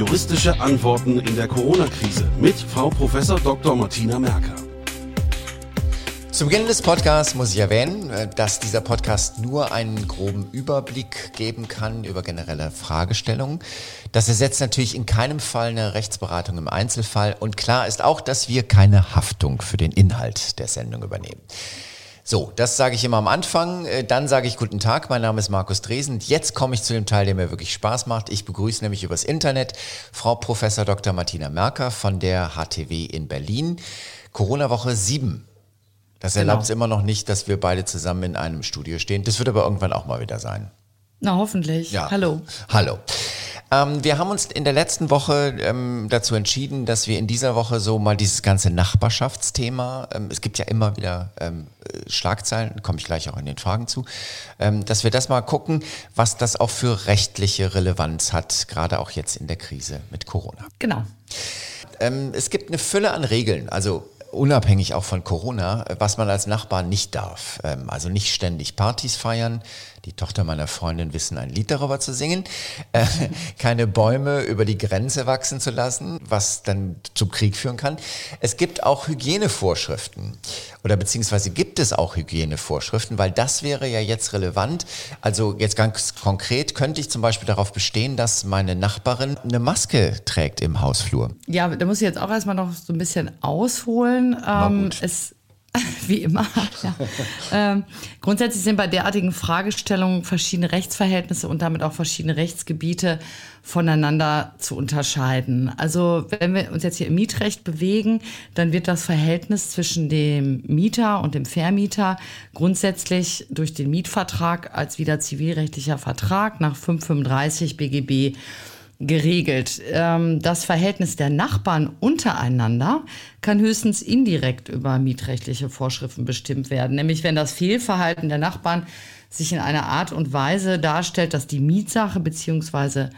Juristische Antworten in der Corona-Krise mit Frau Prof. Dr. Martina Merker. Zu Beginn des Podcasts muss ich erwähnen, äh, dass dieser Podcast nur einen groben Überblick geben kann über generelle Fragestellungen. Das ersetzt natürlich in keinem Fall eine Rechtsberatung im Einzelfall und klar ist auch, dass wir keine Haftung für den Inhalt der Sendung übernehmen. So, das sage ich immer am Anfang. Äh, Dann sage ich guten Tag. Mein Name ist Markus Dresen. Jetzt komme ich zu dem Teil, der mir wirklich Spaß macht. Ich begrüße nämlich übers Internet Frau Professor Dr. Martina Merker von der HTW in Berlin. Corona-Woche 7. Das erlaubt es immer noch nicht, dass wir beide zusammen in einem Studio stehen. Das wird aber irgendwann auch mal wieder sein. Na, hoffentlich. Ja. Hallo. Hallo. Ähm, wir haben uns in der letzten Woche ähm, dazu entschieden, dass wir in dieser Woche so mal dieses ganze Nachbarschaftsthema, ähm, es gibt ja immer wieder ähm, äh, Schlagzeilen, komme ich gleich auch in den Fragen zu, ähm, dass wir das mal gucken, was das auch für rechtliche Relevanz hat, gerade auch jetzt in der Krise mit Corona. Genau. Ähm, es gibt eine Fülle an Regeln, also unabhängig auch von Corona, äh, was man als Nachbar nicht darf. Ähm, also nicht ständig Partys feiern. Die Tochter meiner Freundin wissen ein Lied darüber zu singen. Äh, keine Bäume über die Grenze wachsen zu lassen, was dann zum Krieg führen kann. Es gibt auch Hygienevorschriften oder beziehungsweise gibt es auch Hygienevorschriften, weil das wäre ja jetzt relevant. Also jetzt ganz konkret könnte ich zum Beispiel darauf bestehen, dass meine Nachbarin eine Maske trägt im Hausflur. Ja, da muss ich jetzt auch erstmal noch so ein bisschen ausholen. Ähm, es, wie immer. Ja. ähm, grundsätzlich sind bei derartigen Fragestellungen verschiedene Rechtsverhältnisse und damit auch verschiedene Rechtsgebiete voneinander zu unterscheiden. Also wenn wir uns jetzt hier im Mietrecht bewegen, dann wird das Verhältnis zwischen dem Mieter und dem Vermieter grundsätzlich durch den Mietvertrag als wieder zivilrechtlicher Vertrag nach 535 BGB geregelt. Ähm, Das Verhältnis der Nachbarn untereinander kann höchstens indirekt über mietrechtliche Vorschriften bestimmt werden. Nämlich wenn das Fehlverhalten der Nachbarn sich in einer Art und Weise darstellt, dass die Mietsache bzw.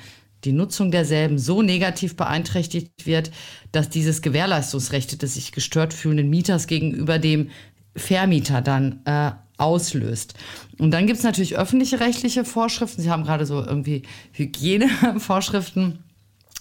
die Nutzung derselben so negativ beeinträchtigt wird, dass dieses Gewährleistungsrecht des sich gestört fühlenden Mieters gegenüber dem Vermieter dann äh, auslöst. Und dann gibt es natürlich öffentliche rechtliche Vorschriften. Sie haben gerade so irgendwie Hygienevorschriften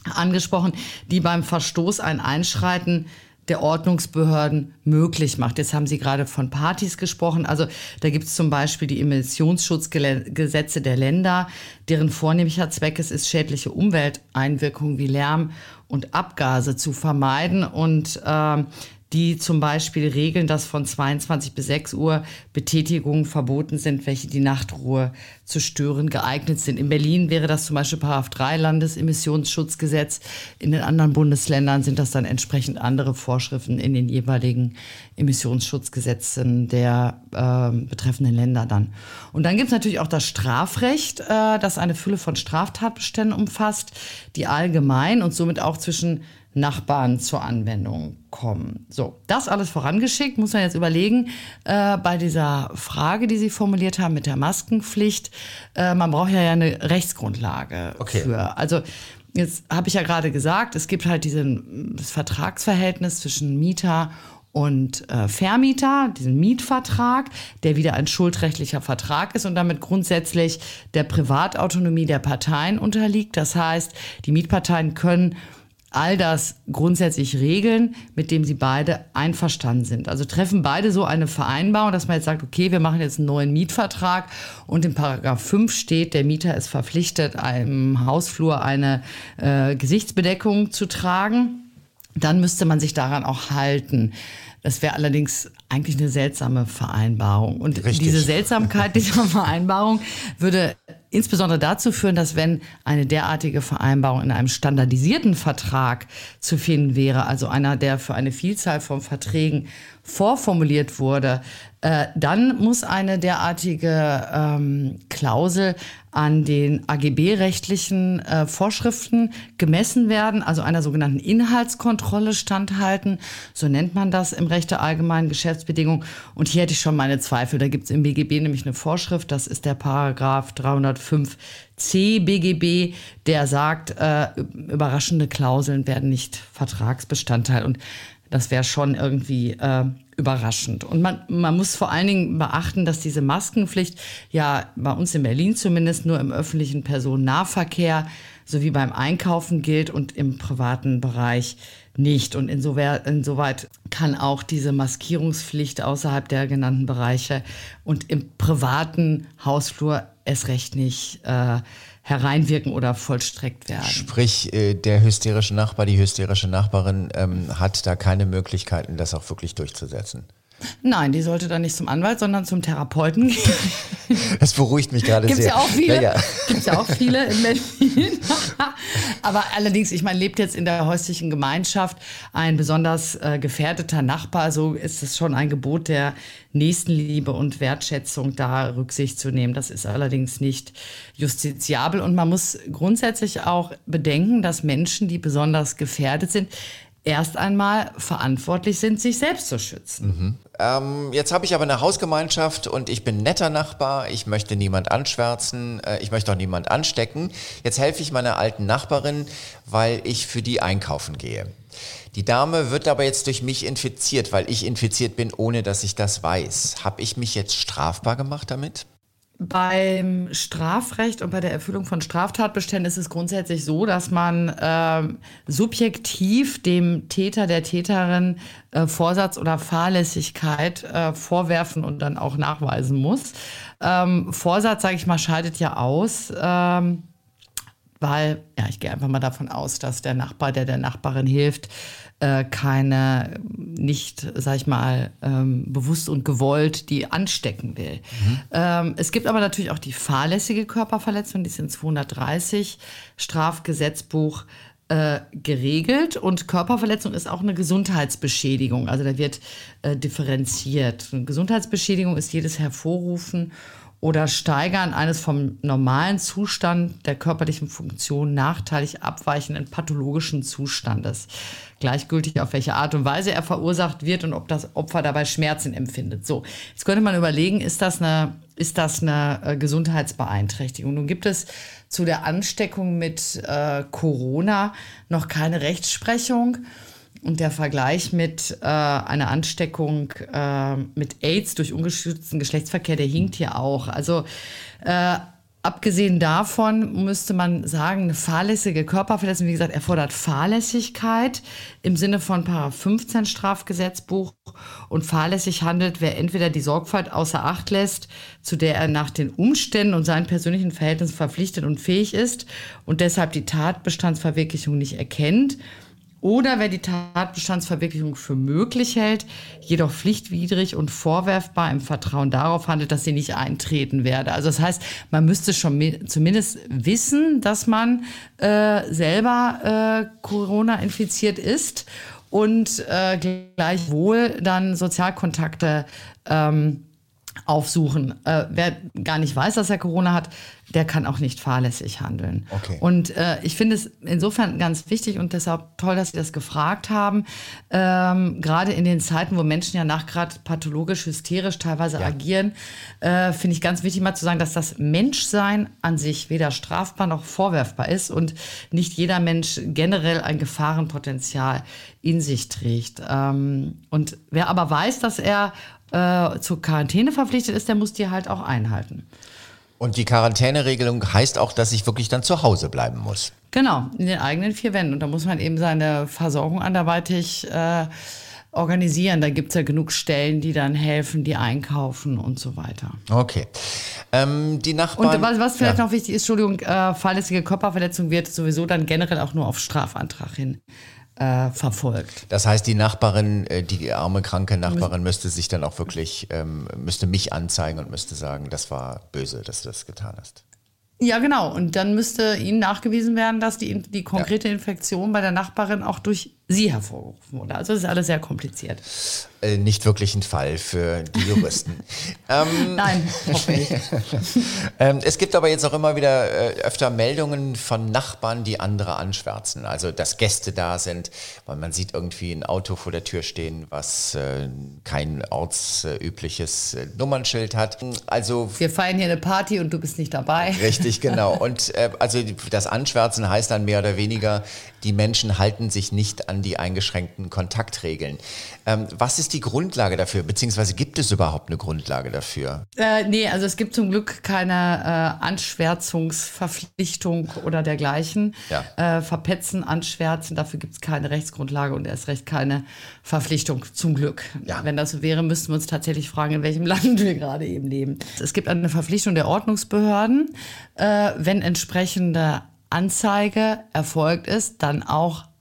angesprochen, die beim Verstoß ein Einschreiten der Ordnungsbehörden möglich macht. Jetzt haben Sie gerade von Partys gesprochen. Also da gibt es zum Beispiel die Emissionsschutzgesetze der Länder, deren vornehmlicher Zweck es ist, schädliche Umwelteinwirkungen wie Lärm und Abgase zu vermeiden. Und ähm, die zum Beispiel regeln, dass von 22 bis 6 Uhr Betätigungen verboten sind, welche die Nachtruhe zu stören geeignet sind. In Berlin wäre das zum Beispiel Paragraph 3 Landesemissionsschutzgesetz. In den anderen Bundesländern sind das dann entsprechend andere Vorschriften in den jeweiligen Emissionsschutzgesetzen der äh, betreffenden Länder dann. Und dann gibt es natürlich auch das Strafrecht, äh, das eine Fülle von Straftatbeständen umfasst, die allgemein und somit auch zwischen Nachbarn zur Anwendung kommen. So, das alles vorangeschickt, muss man jetzt überlegen, äh, bei dieser Frage, die Sie formuliert haben mit der Maskenpflicht, äh, man braucht ja eine Rechtsgrundlage Okay. für. Also jetzt habe ich ja gerade gesagt, es gibt halt diesen, das Vertragsverhältnis zwischen Mieter und äh, Vermieter, diesen Mietvertrag, der wieder ein schuldrechtlicher Vertrag ist und damit grundsätzlich der Privatautonomie der Parteien unterliegt. Das heißt, die Mietparteien können all das grundsätzlich regeln, mit dem sie beide einverstanden sind. Also treffen beide so eine Vereinbarung, dass man jetzt sagt, okay, wir machen jetzt einen neuen Mietvertrag und in Paragraph 5 steht, der Mieter ist verpflichtet, einem Hausflur eine äh, Gesichtsbedeckung zu tragen. Dann müsste man sich daran auch halten. Das wäre allerdings eigentlich eine seltsame Vereinbarung. Und Richtig. diese Seltsamkeit dieser Vereinbarung würde insbesondere dazu führen, dass wenn eine derartige Vereinbarung in einem standardisierten Vertrag zu finden wäre, also einer, der für eine Vielzahl von Verträgen vorformuliert wurde, äh, dann muss eine derartige ähm, Klausel an den AGB-rechtlichen äh, Vorschriften gemessen werden, also einer sogenannten Inhaltskontrolle standhalten. So nennt man das im Recht der allgemeinen Geschäftsbedingungen. Und hier hätte ich schon meine Zweifel. Da gibt es im BGB nämlich eine Vorschrift, das ist der Paragraph 305c BGB, der sagt, äh, überraschende Klauseln werden nicht Vertragsbestandteil. Und das wäre schon irgendwie äh, überraschend. Und man, man muss vor allen Dingen beachten, dass diese Maskenpflicht ja bei uns in Berlin zumindest nur im öffentlichen Personennahverkehr sowie beim Einkaufen gilt und im privaten Bereich nicht. Und insoweit, insoweit kann auch diese Maskierungspflicht außerhalb der genannten Bereiche und im privaten Hausflur es recht nicht äh, hereinwirken oder vollstreckt werden. Sprich, äh, der hysterische Nachbar, die hysterische Nachbarin ähm, hat da keine Möglichkeiten, das auch wirklich durchzusetzen. Nein, die sollte dann nicht zum Anwalt, sondern zum Therapeuten gehen. Das beruhigt mich gerade Gibt's sehr. ja auch viele. Ja, ja. Gibt's ja auch viele in Berlin. Aber allerdings, ich meine, lebt jetzt in der häuslichen Gemeinschaft ein besonders äh, gefährdeter Nachbar, so ist es schon ein Gebot der Nächstenliebe und Wertschätzung, da Rücksicht zu nehmen. Das ist allerdings nicht justiziabel und man muss grundsätzlich auch bedenken, dass Menschen, die besonders gefährdet sind, erst einmal verantwortlich sind, sich selbst zu schützen. Ähm, jetzt habe ich aber eine Hausgemeinschaft und ich bin netter Nachbar, ich möchte niemand anschwärzen, äh, ich möchte auch niemand anstecken. Jetzt helfe ich meiner alten Nachbarin, weil ich für die einkaufen gehe. Die Dame wird aber jetzt durch mich infiziert, weil ich infiziert bin, ohne dass ich das weiß. Habe ich mich jetzt strafbar gemacht damit? Beim Strafrecht und bei der Erfüllung von Straftatbeständen ist es grundsätzlich so, dass man ähm, subjektiv dem Täter, der Täterin äh, Vorsatz oder Fahrlässigkeit äh, vorwerfen und dann auch nachweisen muss. Ähm, Vorsatz, sage ich mal, scheidet ja aus. Ähm, weil, ja, ich gehe einfach mal davon aus, dass der Nachbar, der der Nachbarin hilft, äh, keine, nicht, sag ich mal, ähm, bewusst und gewollt die anstecken will. Ähm, es gibt aber natürlich auch die fahrlässige Körperverletzung, die ist in 230 Strafgesetzbuch äh, geregelt und Körperverletzung ist auch eine Gesundheitsbeschädigung. Also da wird äh, differenziert. Eine Gesundheitsbeschädigung ist jedes Hervorrufen oder Steigern eines vom normalen Zustand der körperlichen Funktion nachteilig abweichenden pathologischen Zustandes. Gleichgültig auf welche Art und Weise er verursacht wird und ob das Opfer dabei Schmerzen empfindet. So, jetzt könnte man überlegen, ist das eine, ist das eine äh, Gesundheitsbeeinträchtigung? Nun gibt es zu der Ansteckung mit äh, Corona noch keine Rechtsprechung. Und der Vergleich mit äh, einer Ansteckung äh, mit AIDS durch ungeschützten Geschlechtsverkehr, der hinkt hier auch. Also äh, abgesehen davon müsste man sagen, eine fahrlässige Körperverletzung, wie gesagt, erfordert Fahrlässigkeit im Sinne von Paragraph 15 Strafgesetzbuch. Und fahrlässig handelt, wer entweder die Sorgfalt außer Acht lässt, zu der er nach den Umständen und seinen persönlichen Verhältnissen verpflichtet und fähig ist und deshalb die Tatbestandsverwirklichung nicht erkennt oder wer die Tatbestandsverwirklichung für möglich hält, jedoch pflichtwidrig und vorwerfbar im Vertrauen darauf handelt, dass sie nicht eintreten werde. Also das heißt, man müsste schon mi- zumindest wissen, dass man äh, selber äh, Corona infiziert ist und äh, gleichwohl dann Sozialkontakte ähm, aufsuchen. Äh, wer gar nicht weiß, dass er Corona hat, der kann auch nicht fahrlässig handeln. Okay. Und äh, ich finde es insofern ganz wichtig und deshalb toll, dass Sie das gefragt haben. Ähm, Gerade in den Zeiten, wo Menschen ja nachgrad pathologisch, hysterisch teilweise agieren, äh, finde ich ganz wichtig mal zu sagen, dass das Menschsein an sich weder strafbar noch vorwerfbar ist und nicht jeder Mensch generell ein Gefahrenpotenzial in sich trägt. Ähm, und wer aber weiß, dass er äh, zur Quarantäne verpflichtet ist, der muss die halt auch einhalten. Und die Quarantäneregelung heißt auch, dass ich wirklich dann zu Hause bleiben muss. Genau, in den eigenen vier Wänden. Und da muss man eben seine Versorgung anderweitig äh, organisieren. Da gibt es ja genug Stellen, die dann helfen, die einkaufen und so weiter. Okay. Ähm, die Nachbarn. Und was, was vielleicht ja. noch wichtig ist, Entschuldigung, äh, fahrlässige Körperverletzung wird sowieso dann generell auch nur auf Strafantrag hin äh, verfolgt. Das heißt, die Nachbarin, äh, die arme, kranke Nachbarin müsste sich dann auch wirklich, ähm, müsste mich anzeigen und müsste sagen, das war böse, dass du das getan hast. Ja, genau. Und dann müsste Ihnen nachgewiesen werden, dass die, die konkrete Infektion bei der Nachbarin auch durch Sie hervorgerufen wurde. Also das ist alles sehr kompliziert. Äh, nicht wirklich ein Fall für die Juristen. ähm, Nein, hoffe ich. ähm, es gibt aber jetzt auch immer wieder äh, öfter Meldungen von Nachbarn, die andere anschwärzen. Also, dass Gäste da sind, weil man sieht irgendwie ein Auto vor der Tür stehen, was äh, kein ortsübliches äh, Nummernschild hat. Also Wir feiern hier eine Party und du bist nicht dabei. Richtig, genau. Und äh, also das Anschwärzen heißt dann mehr oder weniger, die Menschen halten sich nicht an die eingeschränkten Kontaktregeln. Ähm, was ist die Grundlage dafür, beziehungsweise gibt es überhaupt eine Grundlage dafür? Äh, nee, also es gibt zum Glück keine äh, Anschwärzungsverpflichtung oder dergleichen. Ja. Äh, verpetzen, anschwärzen, dafür gibt es keine Rechtsgrundlage und erst recht keine Verpflichtung, zum Glück. Ja. Wenn das so wäre, müssten wir uns tatsächlich fragen, in welchem Land wir gerade eben leben. Es gibt eine Verpflichtung der Ordnungsbehörden, äh, wenn entsprechende Anzeige erfolgt ist, dann auch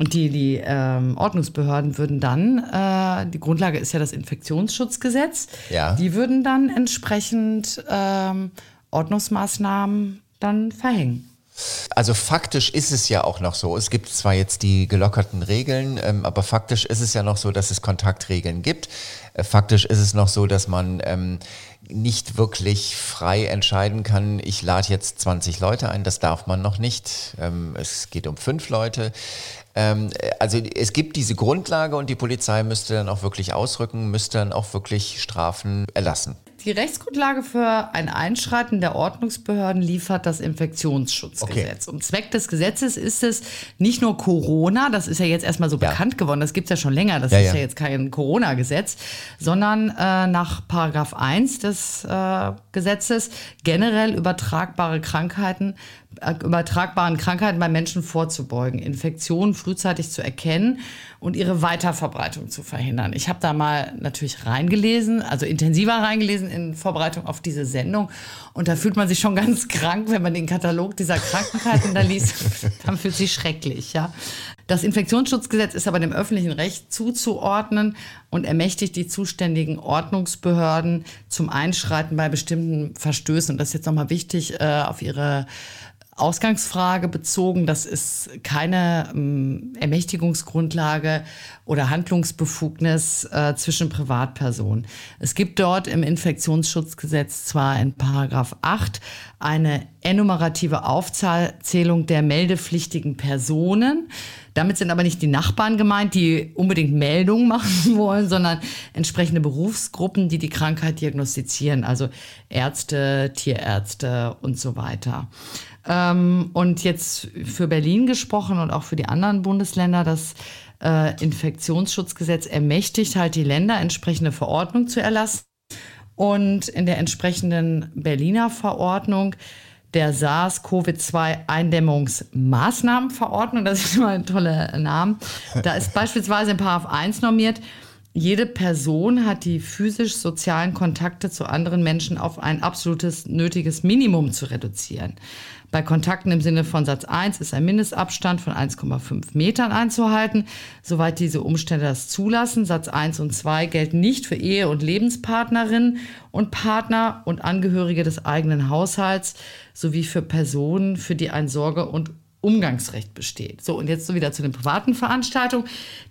Und die, die ähm, Ordnungsbehörden würden dann, äh, die Grundlage ist ja das Infektionsschutzgesetz, Ja. die würden dann entsprechend ähm, Ordnungsmaßnahmen dann verhängen. Also faktisch ist es ja auch noch so. Es gibt zwar jetzt die gelockerten Regeln, ähm, aber faktisch ist es ja noch so, dass es Kontaktregeln gibt. Äh, faktisch ist es noch so, dass man ähm, nicht wirklich frei entscheiden kann, ich lade jetzt 20 Leute ein, das darf man noch nicht. Ähm, es geht um fünf Leute. Ähm, äh, also es gibt diese Grundlage und die Polizei müsste dann auch wirklich ausrücken, müsste dann auch wirklich Strafen erlassen. Die Rechtsgrundlage für ein Einschreiten der Ordnungsbehörden liefert das Infektionsschutzgesetz. Und Zweck des Gesetzes ist es nicht nur Corona, das ist ja jetzt erstmal so Ja. bekannt geworden, das gibt es ja schon länger, das Ja, ist ja. ja jetzt kein Corona-Gesetz, sondern äh, nach Paragraph 1 des äh, Gesetzes generell übertragbare Krankheiten, äh, übertragbaren Krankheiten bei Menschen vorzubeugen, Infektionen frühzeitig zu erkennen und ihre Weiterverbreitung zu verhindern. Ich habe da mal natürlich reingelesen, also intensiver reingelesen in Vorbereitung auf diese Sendung. Und da fühlt man sich schon ganz krank, wenn man den Katalog dieser Krankheiten da liest. Dann fühlt sich schrecklich, ja. Das Infektionsschutzgesetz ist aber dem öffentlichen Recht zuzuordnen und ermächtigt die zuständigen Ordnungsbehörden zum Einschreiten bei bestimmten Verstößen. Und das ist jetzt nochmal wichtig äh, auf Ihre Ausgangsfrage bezogen. Das ist keine ähm, Ermächtigungsgrundlage oder Handlungsbefugnis äh, zwischen Privatpersonen. Es gibt dort im Infektionsschutzgesetz zwar in Paragraph 8 eine enumerative Aufzählung der meldepflichtigen Personen. Damit sind aber nicht die Nachbarn gemeint, die unbedingt Meldungen machen wollen, sondern entsprechende Berufsgruppen, die die Krankheit diagnostizieren, also Ärzte, Tierärzte und so weiter. Ähm, und jetzt für Berlin gesprochen und auch für die anderen Bundesländer, das äh, Infektionsschutzgesetz ermächtigt halt die Länder, entsprechende Verordnung zu erlassen. Und in der entsprechenden Berliner Verordnung der SARS-CoV-2-Eindämmungsmaßnahmenverordnung, das ist immer ein toller Name, da ist beispielsweise in Paragraph 1 normiert, jede Person hat die physisch-sozialen Kontakte zu anderen Menschen auf ein absolutes nötiges Minimum zu reduzieren. Bei Kontakten im Sinne von Satz 1 ist ein Mindestabstand von 1,5 Metern einzuhalten, soweit diese Umstände das zulassen. Satz 1 und 2 gelten nicht für Ehe- und Lebenspartnerinnen und Partner und Angehörige des eigenen Haushalts sowie für Personen, für die ein Sorge- und Umgangsrecht besteht. So, und jetzt so wieder zu den privaten Veranstaltungen.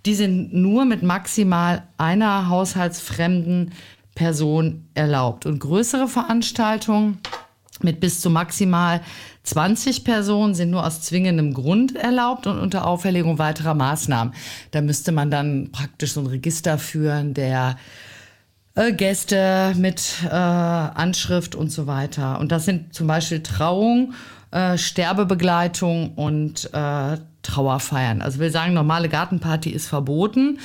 Die sind nur mit maximal einer haushaltsfremden Person erlaubt. Und größere Veranstaltungen mit bis zu maximal 20 Personen sind nur aus zwingendem Grund erlaubt und unter Auferlegung weiterer Maßnahmen. Da müsste man dann praktisch so ein Register führen der äh, Gäste mit äh, Anschrift und so weiter. Und das sind zum Beispiel Trauung, äh, Sterbebegleitung und äh, Trauerfeiern. Also wir sagen, normale Gartenparty ist verboten.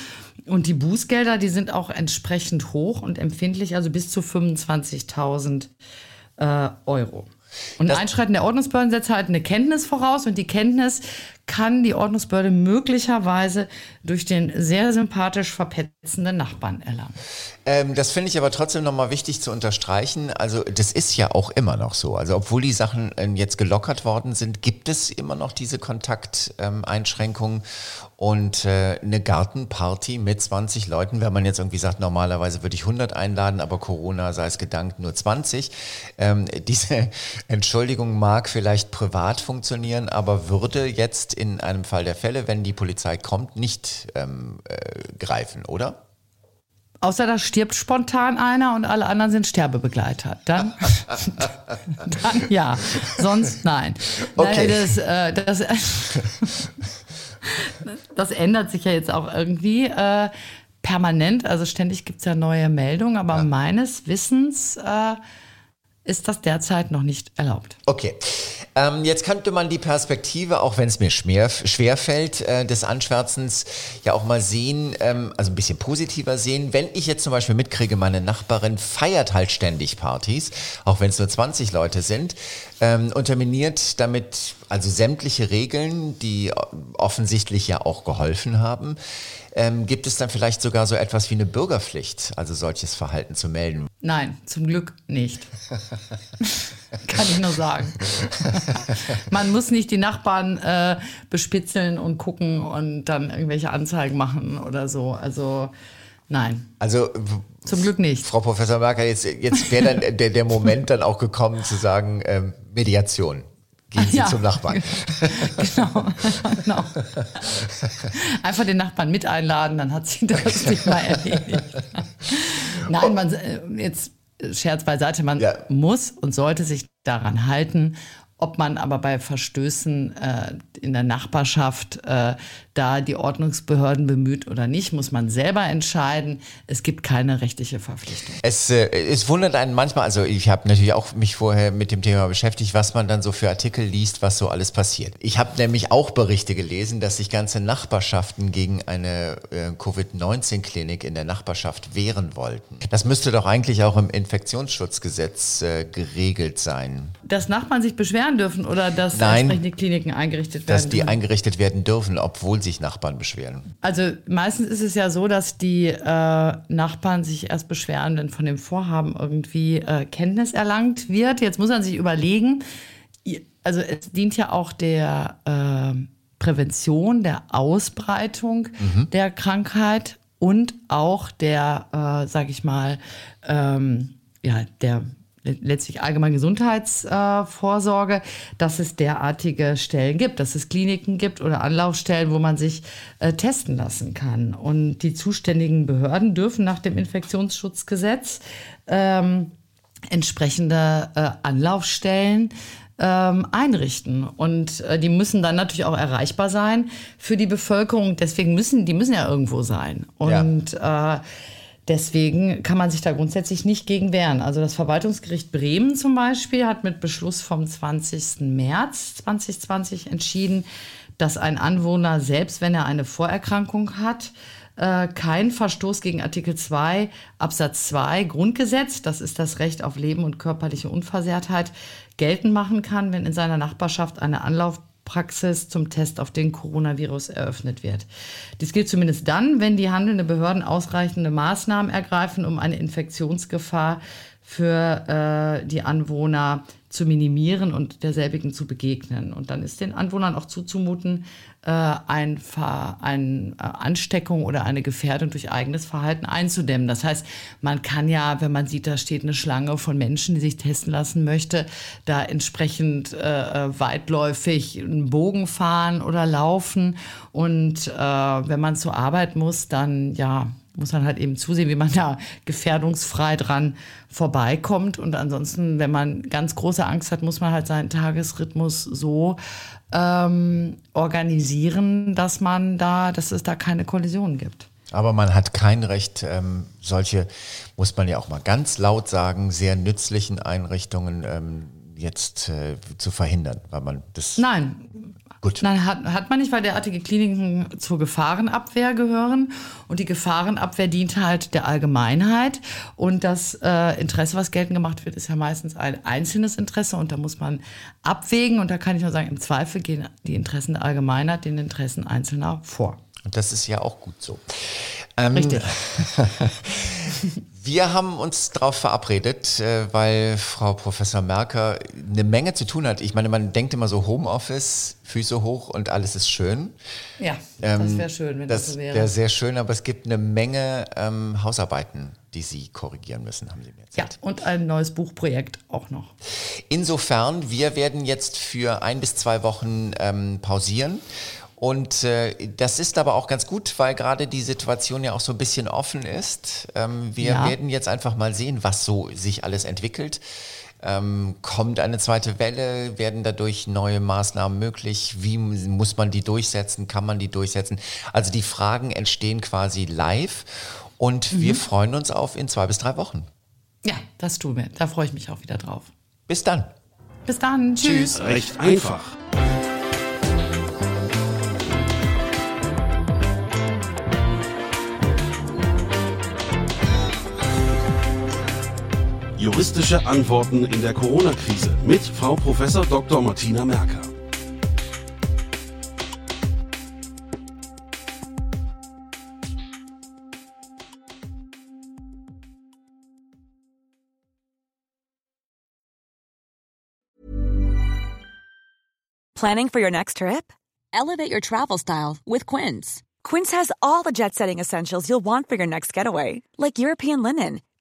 Und die Bußgelder, die sind auch entsprechend hoch und empfindlich, also bis zu 25.000 äh, Euro. Und Das- Einschreiten der Ordnungsbehörden setzt halt eine Kenntnis voraus und die Kenntnis kann die Ordnungsbehörde möglicherweise durch den sehr sympathisch verpetzenden Nachbarn erlangen. Ähm, das finde ich aber trotzdem nochmal wichtig zu unterstreichen. Also das ist ja auch immer noch so. Also obwohl die Sachen ähm, jetzt gelockert worden sind, gibt es immer noch diese Kontakteinschränkungen. und äh, eine Gartenparty mit 20 Leuten, wenn man jetzt irgendwie sagt, normalerweise würde ich 100 einladen, aber Corona sei es gedankt nur 20. Ähm, diese Entschuldigung mag vielleicht privat funktionieren, aber würde jetzt in einem Fall der Fälle, wenn die Polizei kommt, nicht ähm, äh, greifen, oder? Außer da stirbt spontan einer und alle anderen sind Sterbebegleiter. Dann, dann ja, sonst nein. Okay. Das, äh, das, das ändert sich ja jetzt auch irgendwie äh, permanent. Also ständig gibt es ja neue Meldungen, aber meines Wissens äh, ist das derzeit noch nicht erlaubt. Okay. Ähm, jetzt könnte man die Perspektive, auch wenn es mir schwer, schwer fällt, äh, des Anschwärzens ja auch mal sehen, ähm, also ein bisschen positiver sehen. Wenn ich jetzt zum Beispiel mitkriege, meine Nachbarin feiert halt ständig Partys, auch wenn es nur 20 Leute sind, ähm, unterminiert damit also sämtliche Regeln, die offensichtlich ja auch geholfen haben. Ähm, gibt es dann vielleicht sogar so etwas wie eine Bürgerpflicht, also solches Verhalten zu melden? Nein, zum Glück nicht. Kann ich nur sagen. Man muss nicht die Nachbarn äh, bespitzeln und gucken und dann irgendwelche Anzeigen machen oder so. Also nein, Also zum Glück nicht. Frau Professor Merker, jetzt, jetzt wäre dann der, der Moment dann auch gekommen zu sagen, ähm, Mediation. Gehen Sie Ja. zum Nachbarn. Genau, genau. Einfach den Nachbarn mit einladen, dann hat sich das nicht mal erledigt. Nein, man, äh, jetzt Scherz beiseite, man Ja. muss und sollte sich daran halten. Ob man aber bei Verstößen äh, in der Nachbarschaft äh, da die Ordnungsbehörden bemüht oder nicht, muss man selber entscheiden. Es gibt keine rechtliche Verpflichtung. Es, äh, es wundert einen manchmal, also ich habe natürlich auch mich vorher mit dem Thema beschäftigt, was man dann so für Artikel liest, was so alles passiert. Ich habe nämlich auch Berichte gelesen, dass sich ganze Nachbarschaften gegen eine äh, Covid-19-Klinik in der Nachbarschaft wehren wollten. Das müsste doch eigentlich auch im Infektionsschutzgesetz äh, geregelt sein, Dass Nachbarn sich beschweren dürfen oder dass Nein. entsprechende Kliniken eingerichtet werden. dass die können. eingerichtet werden dürfen, obwohl sich Nachbarn beschweren. Also meistens ist es ja so, dass die äh, Nachbarn sich erst beschweren, wenn von dem Vorhaben irgendwie äh, Kenntnis erlangt wird. Jetzt muss man sich überlegen, also es dient ja auch der äh, Prävention, der Ausbreitung der Krankheit und auch der, äh, sag ich mal, ähm, ja, der letztlich allgemeine Gesundheitsvorsorge, äh, dass es derartige Stellen gibt, dass es Kliniken gibt oder Anlaufstellen, wo man sich äh, testen lassen kann. Und die zuständigen Behörden dürfen nach dem Infektionsschutzgesetz ähm, entsprechende äh, Anlaufstellen ähm, einrichten. Und äh, die müssen dann natürlich auch erreichbar sein für die Bevölkerung. Deswegen müssen, die müssen ja irgendwo sein. Und äh, Deswegen kann man sich da grundsätzlich nicht gegen wehren. Also das Verwaltungsgericht Bremen zum Beispiel hat mit Beschluss vom 20. März 2020 entschieden, dass ein Anwohner, selbst wenn er eine Vorerkrankung hat, äh, kein Verstoß gegen Artikel 2 Absatz 2 Grundgesetz, das ist das Recht auf Leben und körperliche Unversehrtheit, geltend machen kann, wenn in seiner Nachbarschaft eine Anlaufpraxis zum Test auf den Coronavirus eröffnet wird. Dies gilt zumindest dann, wenn die handelnden Behörden ausreichende Maßnahmen ergreifen, um eine Infektionsgefahr für äh, die Anwohner zu minimieren und derselbigen zu begegnen. Und dann ist den Anwohnern auch zuzumuten, äh, ein eine äh, Ansteckung oder eine Gefährdung durch eigenes Verhalten einzudämmen. Das heißt, man kann ja, wenn man sieht, da steht eine Schlange von Menschen, die sich testen lassen möchte, da entsprechend äh, äh, weitläufig einen Bogen fahren oder laufen. Und äh, wenn man zur Arbeit muss, dann ja, muss man halt eben zusehen, wie man da gefährdungsfrei dran vorbeikommt. Und ansonsten, wenn man ganz große Angst hat, muss man halt seinen Tagesrhythmus so ähm, organisieren, dass man da, dass es da keine Kollisionen gibt. Aber man hat kein Recht, ähm, solche, muss man ja auch mal ganz laut sagen, sehr nützlichen Einrichtungen ähm, jetzt äh, zu verhindern, weil man das. Nein. Gut. Nein, hat, hat man nicht, weil derartige Kliniken zur Gefahrenabwehr gehören. Und die Gefahrenabwehr dient halt der Allgemeinheit. Und das äh, Interesse, was geltend gemacht wird, ist ja meistens ein einzelnes Interesse. Und da muss man abwägen. Und da kann ich nur sagen, im Zweifel gehen die Interessen der Allgemeinheit den Interessen Einzelner vor. Und das ist ja auch gut so. Ähm, Richtig. Wir haben uns darauf verabredet, äh, weil Frau Professor Merker eine Menge zu tun hat. Ich meine, man denkt immer so Homeoffice, Füße hoch und alles ist schön. Ja, Ähm, das wäre schön, wenn das, so wäre. wäre sehr schön, aber es gibt eine Menge ähm, Hausarbeiten, die Sie korrigieren müssen, haben Sie mir ja, erzählt. und ein neues Buchprojekt auch noch. Insofern, wir werden jetzt für ein bis zwei Wochen ähm, pausieren. Und äh, das ist aber auch ganz gut, weil gerade die Situation ja auch so ein bisschen offen ist. Ähm, wir Ja. werden jetzt einfach mal sehen, was so sich alles entwickelt. Ähm, kommt eine zweite Welle? Werden dadurch neue Maßnahmen möglich? Wie muss man die durchsetzen? Kann man die durchsetzen? Also die Fragen entstehen quasi live und wir freuen uns auf in zwei bis drei Wochen. Ja, das tun wir. Da freue ich mich auch wieder drauf. Bis dann. Bis dann. Tschüss. Recht einfach. Juristische Antworten in der Corona-Krise mit Frau Professor Dr. Martina Merker. Planning for your next trip? Elevate your travel style with Quince. Quince has all the jet setting essentials you'll want for your next getaway, like European linen,